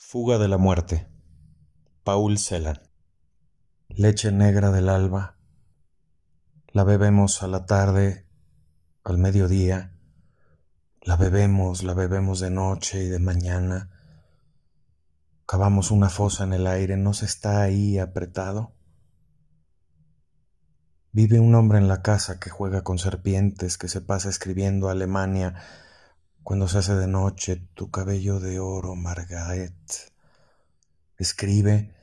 Fuga de la muerte. Paul Celan. Leche negra del alba. La bebemos a la tarde, al mediodía. La bebemos, la bebemos de noche y de mañana. Cavamos una fosa en el aire, ¿no se está ahí apretado? Vive un hombre en la casa que juega con serpientes, que se pasa escribiendo Alemania cuando se hace de noche tu cabello de oro, Margaret. Escribe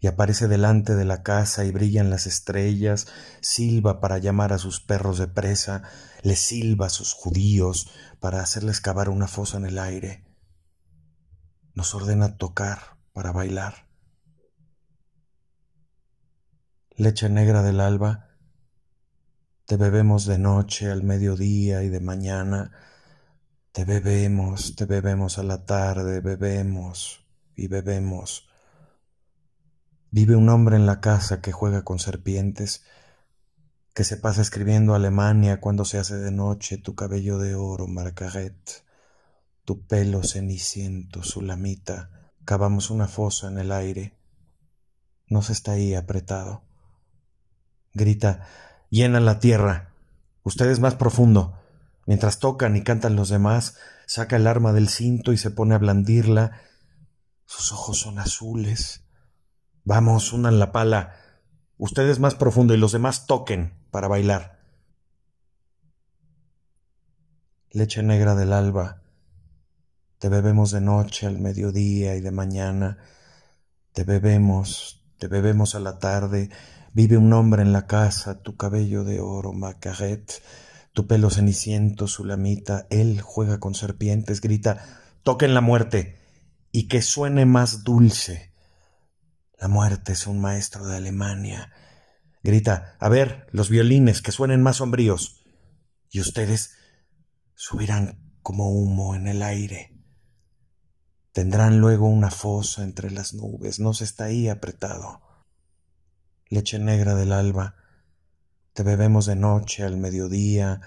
y aparece delante de la casa y brillan las estrellas, silba para llamar a sus perros de presa, le silba a sus judíos para hacerles cavar una fosa en el aire. Nos ordena tocar para bailar. Leche negra del alba, te bebemos de noche, al mediodía y de mañana, te bebemos, te bebemos a la tarde, bebemos y bebemos. Vive un hombre en la casa que juega con serpientes, que se pasa escribiendo Alemania cuando se hace de noche, tu cabello de oro, Margaret, tu pelo ceniciento, Sulamita, cavamos una fosa en el aire. No se está ahí apretado. Grita, llena la tierra. Usted es más profundo. Mientras tocan y cantan los demás, saca el arma del cinto y se pone a blandirla. Sus ojos son azules. Vamos, unan la pala. Ustedes más profundo y los demás toquen para bailar. Leche negra del alba. Te bebemos de noche, al mediodía y de mañana. Te bebemos, te bebemos a la tarde. Vive un hombre en la casa, tu cabello de oro, Macaret tu pelo ceniciento, Sulamita, él juega con serpientes, grita, toquen la muerte, y que suene más dulce. La muerte es un maestro de Alemania. Grita, a ver, los violines, que suenen más sombríos. Y ustedes subirán como humo en el aire. Tendrán luego una fosa entre las nubes, no se está ahí apretado. Leche negra del alba, te bebemos de noche al mediodía,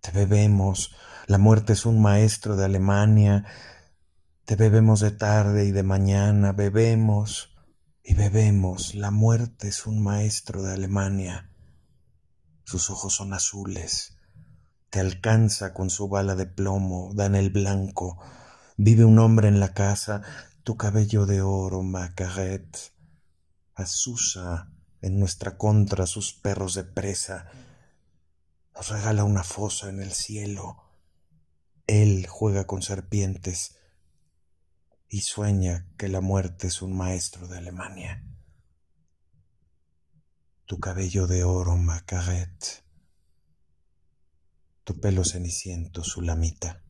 te bebemos, la muerte es un maestro de Alemania, te bebemos de tarde y de mañana, bebemos y bebemos, la muerte es un maestro de Alemania. Sus ojos son azules, te alcanza con su bala de plomo, da en el blanco, vive un hombre en la casa, tu cabello de oro, Macaret, Azusa, en nuestra contra sus perros de presa. Nos regala una fosa en el cielo. Él juega con serpientes y sueña que la muerte es un maestro de Alemania. Tu cabello de oro, Macaret. Tu pelo ceniciento, Sulamita.